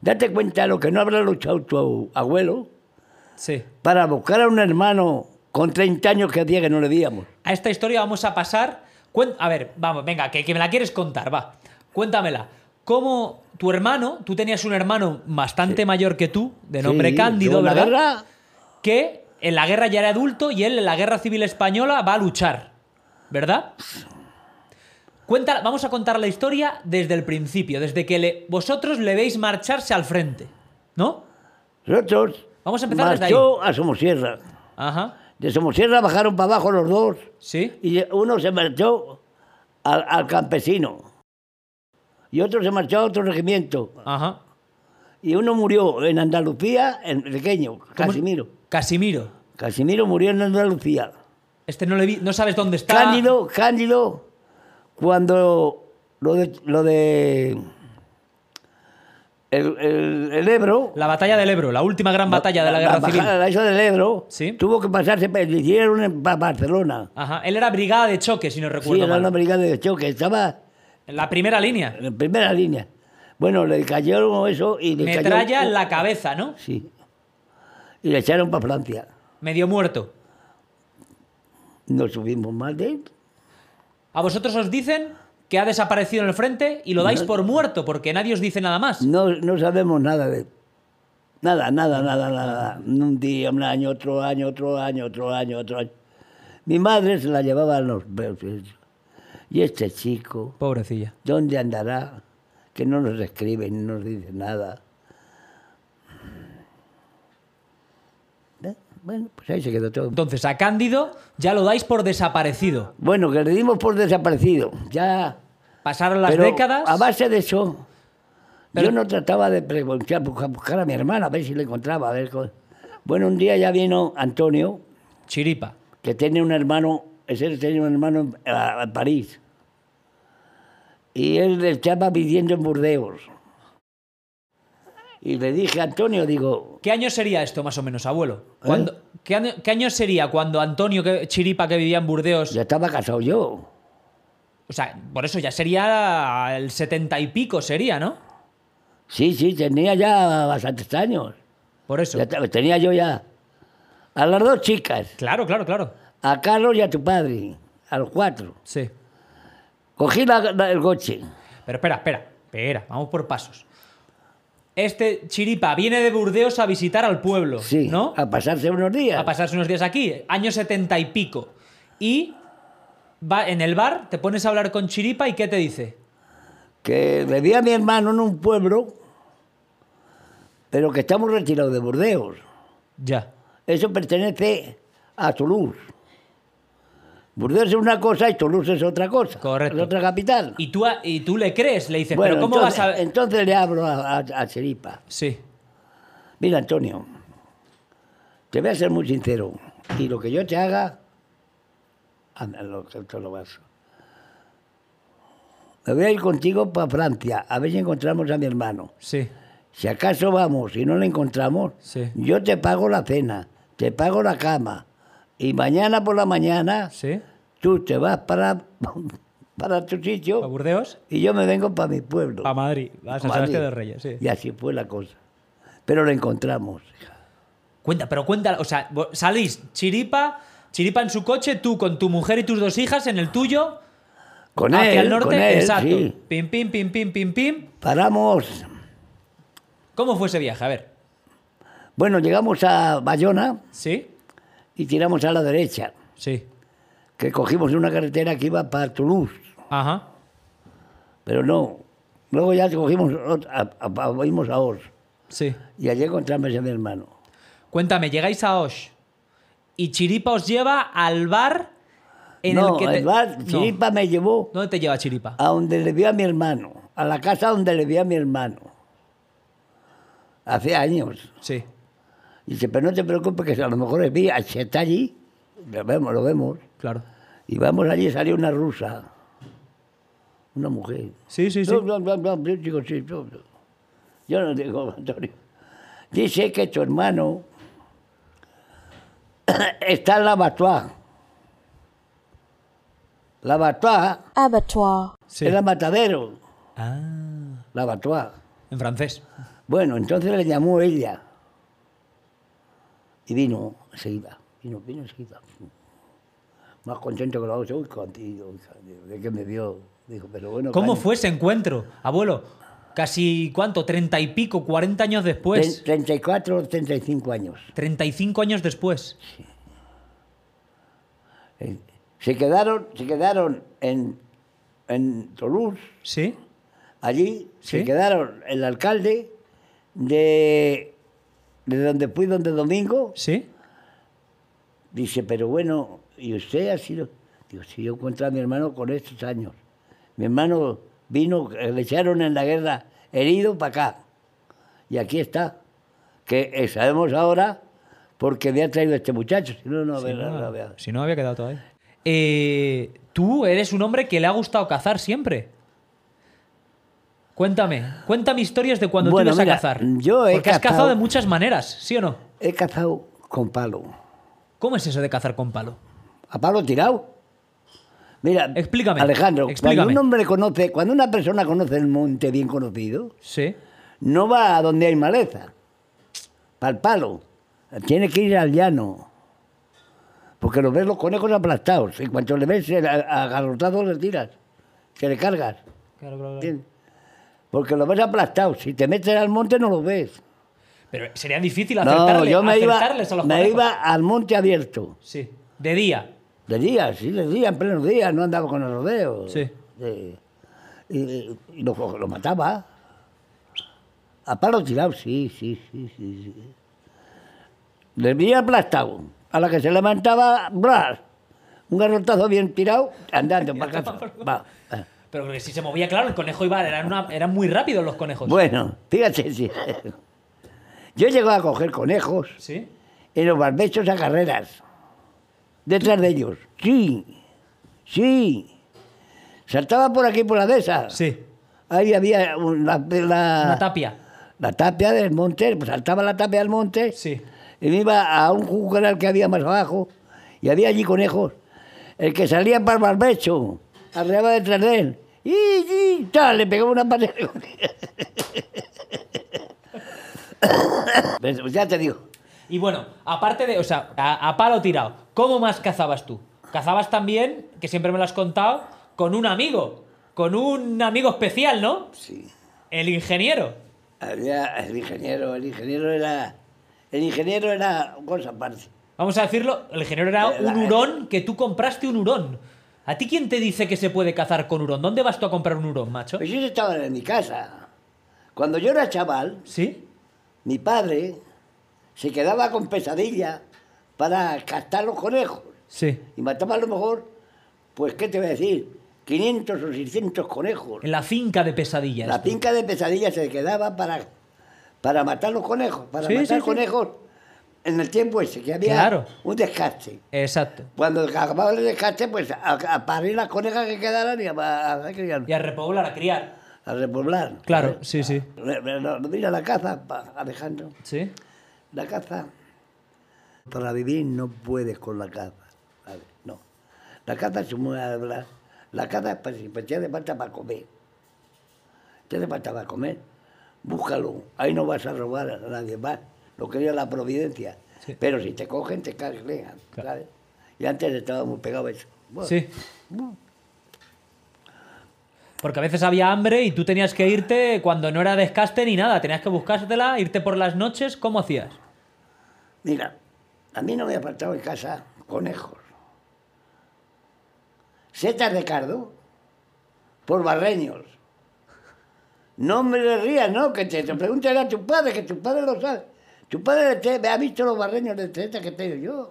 B: Date cuenta lo que no habrá luchado tu abuelo
A: Sí.
B: para buscar a un hermano con 30 años que hacía que no le veíamos.
A: A esta historia vamos a pasar. A ver, vamos, venga, que, que me la quieres contar, va. Cuéntamela. ¿Cómo tu hermano, tú tenías un hermano bastante mayor que tú, de nombre
B: Sí,
A: Cándido,
B: en
A: ¿verdad?
B: la guerra,
A: Que en la guerra ya era adulto y él en la guerra civil española va a luchar, ¿verdad? Cuenta, vamos a contar la historia desde el principio, desde que le- vosotros le veis marcharse al frente, ¿no?
B: nosotros
A: Vamos a empezar desde
B: marchó a Somosierra.
A: Ajá.
B: De Somosierra bajaron para abajo los dos
A: ¿Sí?
B: y uno se marchó al, al campesino y otro se marchó a otro regimiento
A: Ajá.
B: y uno murió en Andalucía, en pequeño, Casimiro.
A: Casimiro.
B: Casimiro murió en Andalucía.
A: Este no le vi, no sabes dónde está.
B: Cándido, Cándido, cuando lo de, lo de el, el- el Ebro,
A: La batalla del Ebro, la última gran batalla de la guerra civil.
B: bajada, eso del Ebro,
A: Sí.
B: tuvo que pasarse, hicieron en Ba- Barcelona.
A: Ajá. Él era brigada de choque, si no
B: Sí,
A: recuerdo
B: era
A: mal.
B: una brigada de choque, estaba
A: En la primera línea.
B: en primera línea. Bueno, le cayó eso y le
A: Metralla
B: cayó...
A: en la cabeza, ¿no?
B: Sí. Y le echaron para Francia.
A: Medio muerto.
B: No subimos más de él.
A: A vosotros os dicen que ha desaparecido en el frente y lo dais por muerto porque nadie os dice nada más.
B: No, no sabemos nada de él. Nada, nada, nada, nada. Un día, un año, otro año, otro año, otro año, otro año. Mi madre se la llevaba a los. Y este chico,
A: Pobrecilla.
B: ¿dónde andará? Que no nos escribe ni nos dice nada. ¿Eh? Bueno, pues ahí se quedó todo.
A: Entonces, a Cándido ya lo dais por desaparecido.
B: Bueno, que le dimos por desaparecido. Ya.
A: Pasaron las
B: Pero
A: décadas.
B: A base de eso,
A: Pero-
B: yo no trataba de preguntar, buscar, a mi hermana, a ver si le encontraba. A ver, bueno, un día ya vino Antonio,
A: Chiripa.
B: que tiene un hermano, ese tenía un hermano en París. Y él estaba viviendo en Burdeos. Y le dije a Antonio, digo,
A: ¿Qué año sería esto, más o menos, abuelo?
B: ¿Eh?
A: ¿qué, año, qué año sería cuando Antonio que- Chiripa, que vivía en Burdeos,
B: ya estaba casado yo.
A: o sea, por eso ya sería el setenta y pico, sería, ¿no?
B: Sí, sí, tenía ya bastantes años.
A: Por eso.
B: Ya tenía yo ya a las dos chicas.
A: Claro, claro, claro.
B: a Carlos y a tu padre, a los cuatro.
A: Sí.
B: Cogí la- la- el coche.
A: Pero espera, espera, espera, vamos por pasos. Este Chiripa viene de Burdeos a visitar al pueblo,
B: Sí,
A: ¿no?
B: a pasarse unos días.
A: A pasarse unos días aquí, año setenta y pico. Y va en el bar, te pones a hablar con Chiripa y ¿qué te dice?
B: Que le vi a mi hermano en un pueblo, pero que estamos retirados de Burdeos.
A: Ya.
B: Eso pertenece a Toulouse. Burdeos es una cosa y Toulouse es otra cosa.
A: Correcto.
B: Es otra capital.
A: Y tú, y tú le crees, le dices,
B: bueno,
A: pero ¿cómo
B: entonces,
A: vas a...?
B: entonces le hablo a, a, a Chiripa.
A: Sí,
B: Mira, Antonio, te voy a ser muy sincero. Y lo que yo te haga, lo te lo vas. Me voy a ir contigo para Francia, a ver si encontramos a mi hermano.
A: sí.
B: Si acaso vamos y no le encontramos,
A: Sí.
B: yo te pago la cena, te pago la cama. Y mañana por la mañana,
A: ¿Sí?
B: tú te vas para, para tu
A: ¿A
B: sitio
A: Burdeos?
B: y yo me vengo para mi pueblo.
A: A Madrid, a San
B: Madrid.
A: De Reyes, sí.
B: Y así fue la cosa. Pero lo encontramos.
A: Cuenta, pero cuenta, o sea, salís Chiripa, Chiripa en su coche, tú con tu mujer y tus dos hijas en el tuyo,
B: Con
A: hacia
B: él,
A: el norte,
B: con él,
A: exacto.
B: sí.
A: Pim, pim, pim, pim, pim, pim.
B: Paramos.
A: ¿Cómo fue ese viaje? A ver.
B: Bueno, llegamos a Bayona
A: ¿Sí?
B: Y tiramos a la derecha,
A: Sí.
B: que cogimos una carretera que iba para Toulouse,
A: Ajá.
B: pero no. Luego ya cogimos otra, a, a- a- fuimos a Os
A: Sí.
B: y allí encontramos a mi hermano.
A: Cuéntame, llegáis a Osh y Chiripa os lleva al bar en
B: no,
A: el que te...
B: el bar,
A: No.
B: Chiripa me llevó
A: ¿Dónde te lleva Chiripa?
B: a donde le vi a mi hermano, a la casa donde le vi a mi hermano. Hace años.
A: Sí.
B: Y dice, pero no te preocupes, que a lo mejor es vía, si está allí, lo vemos, lo vemos.
A: Claro.
B: Y vamos allí y salió una rusa, una mujer.
A: Sí, sí, sí.
B: Yo digo, sí, no, no. Yo no digo, Antonio. Dice que tu hermano está en la Batois. La Batois
C: abattoir,
A: Sí.
B: era matadero.
A: Ah,
B: La Batois.
A: en francés.
B: Bueno, entonces le llamó ella. Y vino enseguida. Vino, vino enseguida. Más contento que lo hago. Uy, contigo, de que me vio. Dijo, pero bueno.
A: ¿Cómo fue ese encuentro, abuelo? Casi, ¿cuánto? ¿Treinta y pico, cuarenta años después?
B: Tre- 34, 35 años.
A: Treinta y cinco años después.
B: Eh, Se quedaron, se quedaron en, en Toulouse,
A: ¿Sí?
B: allí,
A: Sí.
B: se quedaron el alcalde de, de donde fui, donde Domingo,
A: ¿Sí?
B: dice, pero bueno, ¿y usted ha sido? Digo, si yo encontré a mi hermano con estos años. Mi hermano vino, eh, le echaron en la guerra herido para acá. Y aquí está. Que eh, sabemos ahora porque me ha traído este muchacho. Si no, no,
A: Si
B: había-
A: no,
B: no había-
A: si no, había quedado todavía. Eh, Tú eres un hombre que le ha gustado cazar siempre. Cuéntame, cuéntame historias de cuando
B: Bueno,
A: tú ibas a cazar.
B: yo he
A: Porque has cazado de muchas maneras, ¿sí o no?
B: He cazado con palo.
A: ¿Cómo es eso de cazar con palo?
B: ¿A palo tirado? Mira,
A: Explícame,
B: Alejandro,
A: explícame.
B: cuando un hombre conoce, cuando una persona conoce el monte bien conocido,
A: Sí.
B: no va a donde hay maleza, para el palo. Tiene que ir al llano. Porque lo ves los conejos aplastados. Y cuando le ves agarrotado, le tiras. Que le cargas.
A: Claro, claro, claro.
B: Porque lo ves aplastado. Si te metes al monte, no lo ves.
A: Pero sería difícil
B: No,
A: acertarle,
B: yo me iba,
A: a los
B: me
A: conejos.
B: iba al monte abierto.
A: Sí. De día.
B: De día, sí, de día, en pleno día, no andaba con el rodeo.
A: Sí.
B: De- y y lo, lo mataba. A palo tirado, sí, sí, sí, sí. sí. Le vi aplastado. A la que se levantaba, ¡blas! Un garrotazo bien tirado, andando para casa. Va, va.
A: Pero que si se movía, claro, el conejo iba, eran, una- eran muy rápidos los conejos.
B: Bueno, fíjate, sí. Yo llego a coger conejos
A: ¿Sí?
B: en los barbechos a carreras. Detrás de ellos. Sí, sí. Saltaba por aquí, por la de.
A: Sí.
B: Ahí había la, la-
A: Una tapia.
B: la tapia del monte, pues saltaba la tapia del monte
A: Sí.
B: y me iba a un jugueral que había más abajo y había allí conejos. El que salía para el barbecho, arriba detrás de él. Y, y tal, le pegaba una patada. Pues ya te digo.
A: Y bueno, aparte de, o sea, a, a palo tirado, ¿cómo más cazabas tú? Cazabas también, que siempre me lo has contado, con un amigo, con un amigo especial, ¿no?
B: Sí.
A: El ingeniero.
B: Había el ingeniero, el ingeniero era. El ingeniero era cosa aparte.
A: Vamos a decirlo, el ingeniero era
B: la-
A: un hurón que tú compraste un hurón. ¿A ti quién te dice que se puede cazar con hurón? ¿Dónde vas tú a comprar un hurón, macho?
B: Pues yo estaba en mi casa. Cuando yo era chaval,
A: ¿Sí?
B: mi padre se quedaba con pesadilla para castar los conejos.
A: Sí.
B: Y mataba a lo mejor, pues, ¿qué te voy a decir? 500 o 600 conejos.
A: En la finca de pesadillas.
B: La finca de pesadilla se quedaba para, para matar los conejos, para
A: Sí,
B: matar
A: sí.
B: conejos en el tiempo ese, que había
A: Claro.
B: un desgaste.
A: Exacto.
B: Cuando acababa el desgaste, pues a, a parir las conejas que quedaran y a, a- a criar,
A: Y a repoblar, a criar.
B: a repoblar.
A: Claro, sí, sí.
B: Re- re- no, Mira la caza, Alejandro.
A: Sí.
B: La caza, para vivir no puedes con la caza. No. La caza es muy hablar. La caza es para, pues, te hace falta para comer. Te hace falta para comer. Búscalo. Ahí no vas a robar a nadie más. Lo quería la providencia.
A: Sí.
B: Pero si te cogen, te cargan.
A: Claro.
B: ¿sabes? Y antes estaba muy pegado a eso. Bueno,
A: Sí. Porque a veces había hambre y tú tenías que irte cuando no era descaste ni nada. Tenías que buscártela, irte por las noches. ¿Cómo hacías?
B: Mira, a mí no me faltado en casa conejos. Setas de cardo por barreños. No me le rías, ¿no? Que te, te pregunten a tu padre, que tu padre lo sabe. Tu padre te, ha visto los barreños de setas que tengo yo.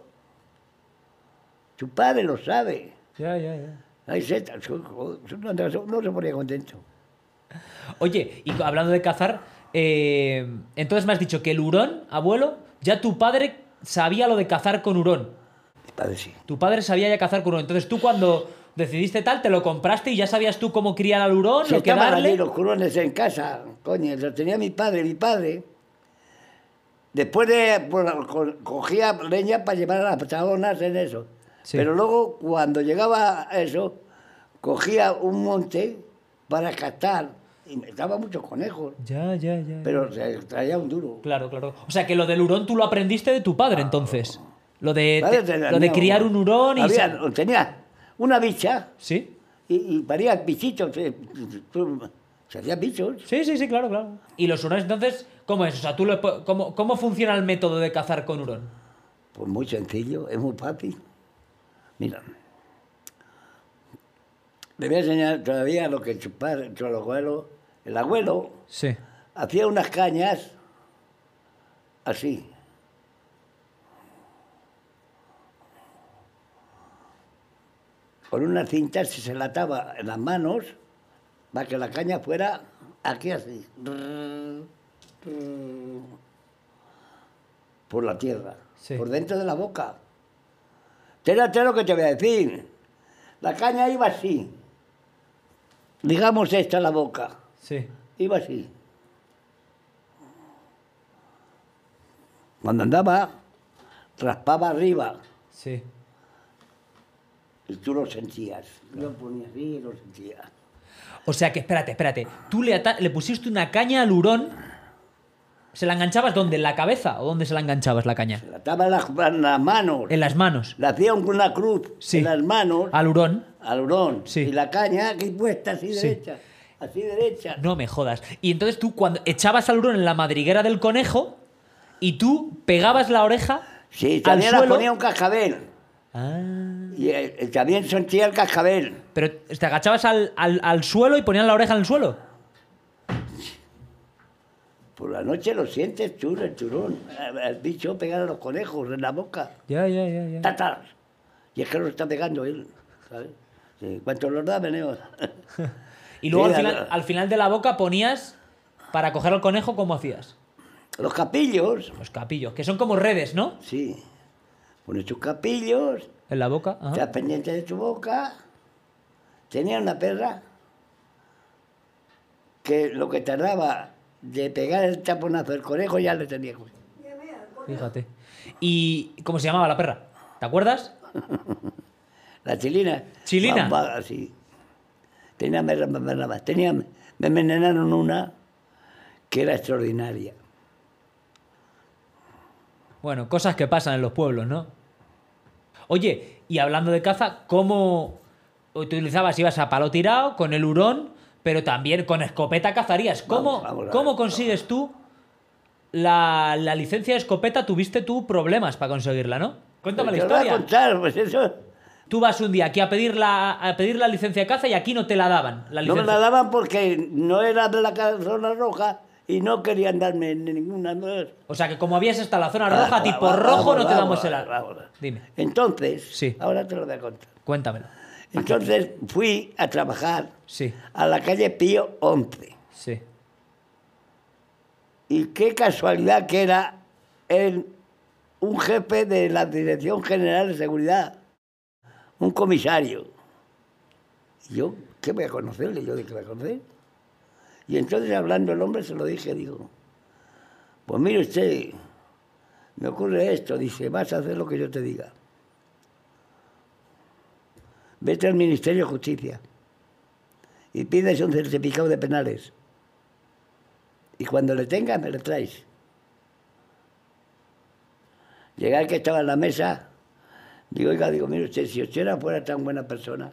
B: Tu padre lo sabe.
A: Ya, ya, ya.
B: Hay setas. No, se ponía contento.
A: Oye, y hablando de cazar, eh, entonces me has dicho que el hurón, abuelo, ya tu padre sabía lo de cazar con hurón.
B: Mi padre sí.
A: Tu padre sabía ya cazar con hurón. Entonces tú cuando decidiste tal, te lo compraste y ya sabías tú cómo criar al hurón,
B: Si
A: lo que darle.
B: los curones en casa, coño, los tenía mi padre. Mi padre, después de. pues, co- cogía leña para llevar a las chabonas en eso.
A: Sí.
B: Pero luego, cuando llegaba a eso, cogía un monte para captar y me daba muchos conejos,
A: Ya, ya, ya.
B: pero se traía un duro.
A: Claro, claro. O sea, que lo del hurón tú lo aprendiste de tu padre, entonces. Lo de,
B: Padre,
A: te- lo de criar un hurón y...
B: había- tenía una bicha
A: ¿Sí?
B: y, y paría bichitos. eh, Se hacían bichos.
A: Sí, sí, sí, claro, claro. ¿Y los hurones, entonces, cómo es? O sea, tú le po- ¿cómo, ¿cómo funciona el método de cazar con hurón?
B: Pues muy sencillo, es muy fácil. Mira, le voy a enseñar todavía lo que padre, su abuelo, el abuelo
A: Sí.
B: hacía unas cañas así. Con una cinta si se la ataba en las manos para que la caña fuera aquí así. Por la tierra,
A: Sí.
B: por dentro de la boca. Térate lo que te voy a decir. La caña iba así. Digamos esta la boca.
A: Sí.
B: Iba así. Cuando andaba, raspaba arriba
A: Sí.
B: y tú lo sentías. Yo ponía así y lo sentía.
A: O sea que, espérate, espérate. Tú le, le pusiste una caña al hurón. ¿Se la enganchabas dónde? ¿En la cabeza? ¿O dónde se la enganchabas la caña?
B: La ataba en las, en las manos.
A: En las manos.
B: Le hacía una cruz
A: Sí.
B: en las manos
A: Al hurón.
B: al hurón.
A: Sí.
B: Y la caña aquí puesta así
A: Sí.
B: derecha. Así derecha.
A: No me jodas. Y entonces tú cuando echabas al hurón en la madriguera del conejo y tú pegabas la oreja
B: Sí, también
A: suelo.
B: ponía un cascabel.
A: Ah.
B: Y eh, también sentía el cascabel.
A: Pero te agachabas al, al- al suelo y ponías la oreja en el suelo.
B: Por la noche lo sientes tú, el turón. El bicho pegar a los conejos en la boca.
A: Ya, ya, ya, ya.
B: ¡Tatas! Y es que lo está pegando él, ¿sabes? Sí, ¿Cuánto los da, veneo?
A: Y luego
B: Sí,
A: al, final,
B: al-
A: al final de la boca ponías para coger al conejo, ¿cómo hacías?
B: Los capillos,
A: Los capillos, que son como redes, ¿no?
B: sí. Pones tus capillos,
A: En la boca. ajá.
B: estás pendiente de tu boca. Tenía una perra que lo que tardaba de pegar el taponazo del conejo ya le tenía.
A: Fíjate. ¿Y cómo se llamaba la perra? ¿Te acuerdas?
B: La chilina.
A: ¿Chilina?
B: Sí. Tenía, me, me- me- me- tenía, me envenenaron una que era extraordinaria.
A: Bueno, cosas que pasan en los pueblos, ¿no? Oye, y hablando de caza, ¿cómo utilizabas? Ibas a palo tirado, con el hurón, pero también con escopeta cazarías. ¿Cómo,
B: Vamos, vamos a
A: ¿cómo
B: ver.
A: consigues tú la, la licencia de escopeta? Tuviste tú problemas para conseguirla, ¿no? Cuéntame la
B: lo voy a
A: historia.
B: contar, pues eso.
A: Tú vas un día aquí a pedir, la, a pedir la licencia de caza y aquí no te la daban. La
B: No me la daban porque no era de la zona roja y no querían darme ni ninguna.
A: O sea que como habías hasta la zona roja,
B: Ah,
A: tipo
B: vamos,
A: rojo, no te damos el...
B: vamos.
A: Dime,
B: Entonces,
A: Sí.
B: ahora te lo voy a contar.
A: cuéntamelo.
B: Entonces fui a trabajar
A: Sí,
B: a la calle Pío 11.
A: sí.
B: Y qué casualidad que era el, un jefe de la Dirección General de Seguridad, un comisario. Y yo, ¿qué voy a conocerle? Yo dije, ¿qué voy a conocer? Y entonces hablando el hombre se lo dije, digo, pues mire usted, me ocurre esto, dice, vas a hacer lo que yo te diga. Vete al Ministerio de Justicia y pides un certificado de penales. Y cuando le tengas, me lo traes. Llegué al que estaba en la mesa, digo, oiga, digo, mire usted, si usted no fuera tan buena persona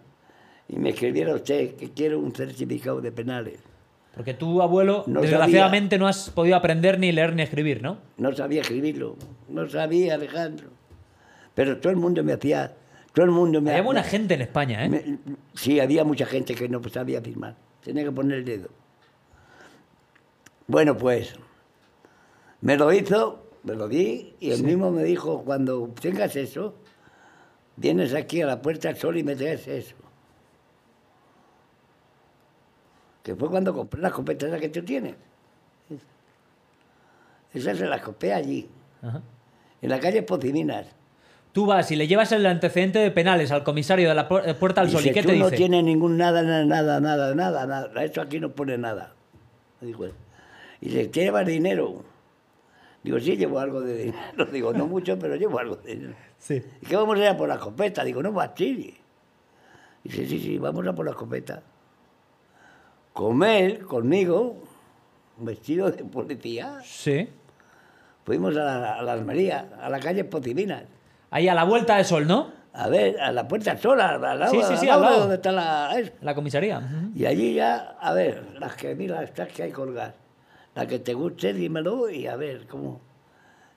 B: y me escribiera usted que quiero un certificado de penales,
A: Porque tu abuelo,
B: No
A: desgraciadamente, no has podido aprender ni leer ni escribir, ¿no?
B: no sabía escribirlo, no sabía, Alejandro. Pero todo el mundo me hacía, todo el mundo me
A: Había buena gente en España, ¿eh?
B: me- sí, había mucha gente que no sabía firmar, tenía que poner el dedo. Bueno, pues, me lo hizo, me lo di, y él mismo me dijo, cuando tengas eso, vienes aquí a la Puerta del Sol y me traes eso. Que fue cuando compré la escopeta esa que tú tienes. Esa se la compré allí,
A: Ajá.
B: en la calle Pociminas.
A: Tú vas y le llevas el antecedente de penales al comisario de la pu- eh, Puerta al Sol. ¿Y qué te
B: no
A: dice?
B: tienes ningún nada, nada, nada, nada, nada. Esto aquí no pone nada. Él. Y dice, ¿llevas dinero? Digo, sí, llevo algo de dinero. Digo, no mucho, pero llevo algo de dinero.
A: Sí.
B: ¿Y qué vamos a ir a por la escopeta? Digo, no, Bastille. Dice, sí, sí, vamos a por la escopeta. Con él, conmigo, vestido de policía,
A: Sí.
B: fuimos a la, a la Almería, a la calle Potiminas.
A: Ahí a la vuelta de sol, ¿no?
B: A ver, a la puerta sola, al lado,
A: Sí, sí, sí,
B: al lado donde está la... es-
A: La comisaría.
B: Y allí ya, a ver, las que mira, estas que hay colgar. La que te guste, dímelo y a ver cómo.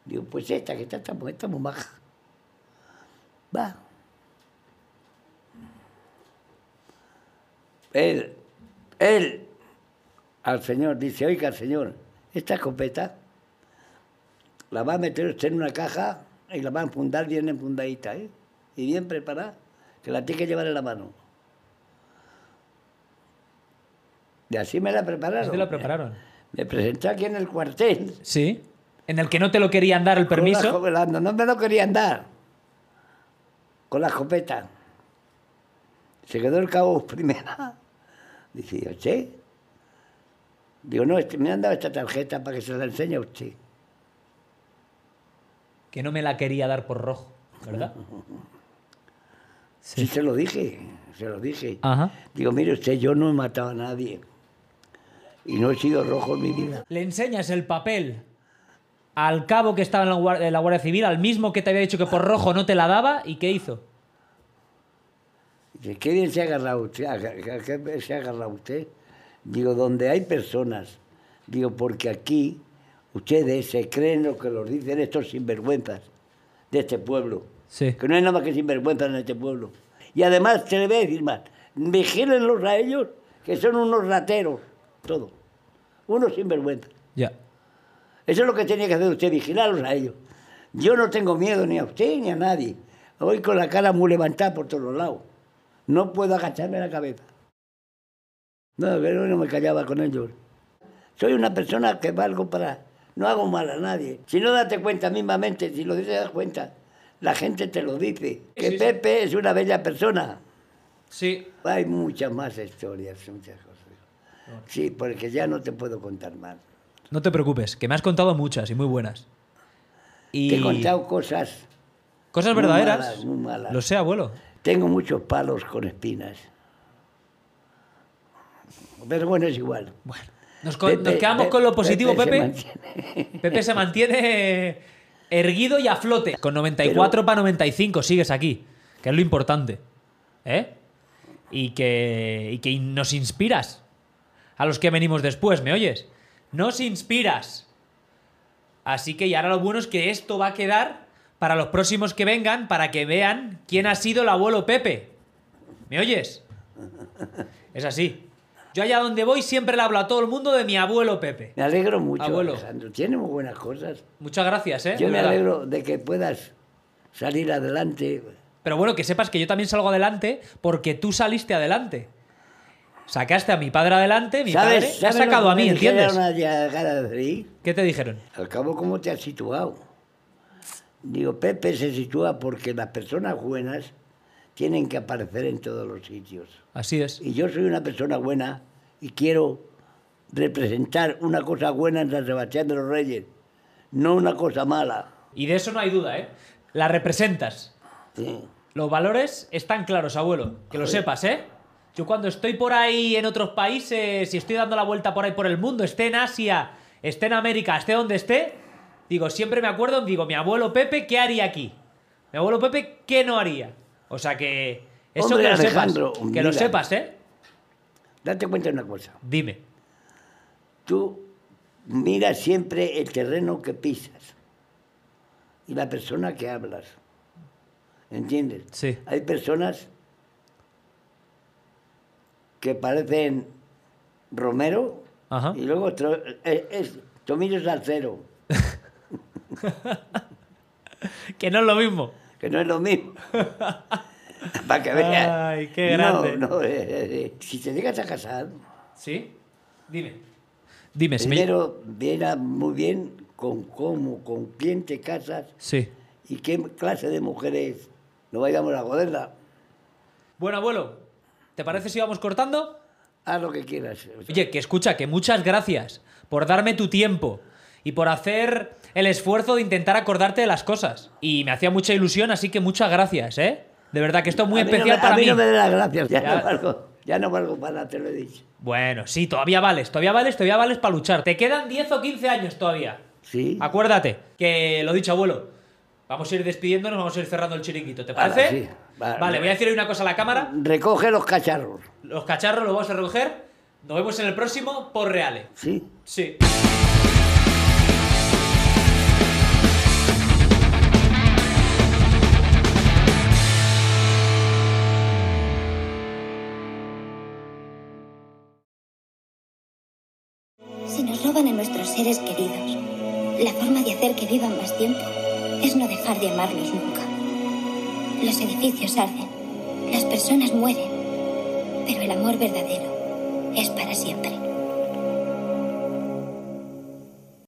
B: Digo, pues esta, que está, está, está muy maja. Va. Él, él, al señor, dice, oiga, señor, esta escopeta la va a meter usted en una caja y la va a enfundar bien enfundadita, ¿eh? Y bien preparada, que la tiene que llevar en la mano. Y así me la prepararon.
A: Así la prepararon.
B: Me presenté aquí en el cuartel.
A: Sí. En el que no te lo querían dar el
B: con la
A: permiso.
B: No, no me lo querían dar. Con la escopeta. Se quedó el cabo primera. Dice, ¿usted? Digo, no, este- me han dado esta tarjeta para que se la enseñe a usted.
A: Que no me la quería dar por rojo, ¿verdad?
B: Sí, se lo dije, se lo dije.
A: Ajá.
B: Digo, mire usted, yo no he matado a nadie. Y no he sido rojo en mi vida.
A: Le enseñas el papel al cabo que estaba en la, guar- en la Guardia Civil, al mismo que te había dicho que por rojo no te la daba, ¿y qué hizo?
B: Dice, qué bien se ha agarrado usted, ¿a qué- a qué se ha agarrado usted? Digo, donde hay personas, digo, porque aquí ustedes se creen lo que los dicen estos sinvergüenzas de este pueblo.
A: Sí.
B: Que no hay nada más que sinvergüenzas en este pueblo. Y además, se le ve decir más, vigílenlos a ellos, que son unos rateros, todo. Unos sinvergüenzas.
A: Ya.
B: Eso es lo que tenía que hacer usted, vigilarlos a ellos. Yo no tengo miedo ni a usted ni a nadie. Voy con la cara muy levantada por todos lados. No puedo agacharme la cabeza. No, pero no me callaba con ellos. Soy una persona que valgo para... No hago mal a nadie. Si no date cuenta mismamente, si lo dices, das cuenta. La gente te lo dice. Que
A: Sí, sí.
B: Pepe es una bella persona.
A: Sí.
B: Hay muchas más historias, muchas cosas. Sí, porque ya no te puedo contar más.
A: No te preocupes, que me has contado muchas y muy buenas. Y
B: Te he contado cosas
A: cosas
B: muy
A: verdaderas.
B: malas, muy malas.
A: Lo sé, abuelo.
B: Tengo muchos palos con espinas. Pero bueno, es igual.
A: Bueno, nos, co-
B: Pepe-
A: nos quedamos con lo positivo,
B: Pepe.
A: Pepe se mantiene erguido y a flote. Con 94 para 95 sigues aquí, que es lo importante. ¿Eh? Y que, y que nos inspiras a los que venimos después, ¿me oyes? Nos inspiras. Así que y ahora lo bueno es que esto va a quedar para los próximos que vengan, para que vean quién ha sido el abuelo Pepe. ¿Me oyes? Es así. Yo allá donde voy siempre le hablo a todo el mundo de mi abuelo Pepe.
B: Me alegro mucho,
A: Abuelo.
B: Alejandro. Tiene muy buenas cosas.
A: Muchas gracias, ¿eh?
B: Yo me
A: verdad.
B: alegro de que puedas salir adelante.
A: Pero bueno, que sepas que yo también salgo adelante porque tú saliste adelante. Sacaste a mi padre adelante, mi padre me ha
B: ¿sabes lo
A: sacado a mí, ¿entiendes?
B: de?
A: ¿Qué te dijeron?
B: Al cabo, ¿cómo te has situado? Digo, Pepe se sitúa porque las personas buenas tienen que aparecer en todos los sitios.
A: Así es.
B: Y yo soy una persona buena y quiero representar una cosa buena en San Sebastián de los Reyes, no una cosa mala.
A: Y de eso no hay duda, ¿eh? La representas.
B: Sí.
A: Los valores están claros, abuelo. Que lo sepas, ¿eh? Yo cuando estoy por ahí en otros países, si estoy dando la vuelta por ahí por el mundo, esté en Asia, esté en América, esté donde esté, digo, siempre me acuerdo, digo, mi abuelo Pepe, ¿qué haría aquí? Mi abuelo Pepe, ¿qué no haría? O sea que... Eso
B: Hombre,
A: que lo
B: Alejandro,
A: sepas. Que lo sepas, ¿eh?
B: Date cuenta de una cosa.
A: Dime.
B: Tú miras siempre el terreno que pisas y la persona que hablas. ¿Entiendes?
A: Sí.
B: Hay personas que parecen Romero
A: Ajá.
B: y luego tro- eh, es Tomillo Salcero,
A: Que no es lo mismo.
B: Que no es lo mismo. Para que veas.
A: Ay, qué grande.
B: No, no, eh, eh, eh, si te llegas a casar,
A: ¿Sí? Dime. Dime, si me-
B: primero viera muy bien con cómo, con quién te casas
A: Sí.
B: y qué clase de mujeres. No vayamos a joderla.
A: Bueno, abuelo, ¿te parece si vamos cortando?
B: Haz lo que quieras.
A: Oye, que escucha, que muchas gracias por darme tu tiempo y por hacer el esfuerzo de intentar acordarte de las cosas. Y me hacía mucha ilusión, así que muchas gracias, ¿eh? De verdad que esto es muy
B: A no
A: especial
B: me-
A: para
B: a mí.
A: mí.
B: no me dé las gracias, ya,
A: Ya.
B: no valgo, ya no valgo para nada, te lo he dicho.
A: Bueno, sí, todavía vales, todavía vales, todavía vales para luchar. Te quedan 10 o 15 años todavía.
B: Sí.
A: Acuérdate que lo dicho, abuelo. Vamos a ir despidiéndonos, vamos a ir cerrando el chiringuito, ¿te
B: Vale,
A: parece?
B: sí, vale.
A: vale, voy a decir una cosa a la cámara.
B: Recoge los cacharros.
A: Los cacharros los vamos a recoger. Nos vemos en el próximo por reales.
B: Sí.
A: Sí.
C: Más tiempo es no dejar de amarlos nunca. Los edificios arden, las personas mueren, pero el amor verdadero es para siempre.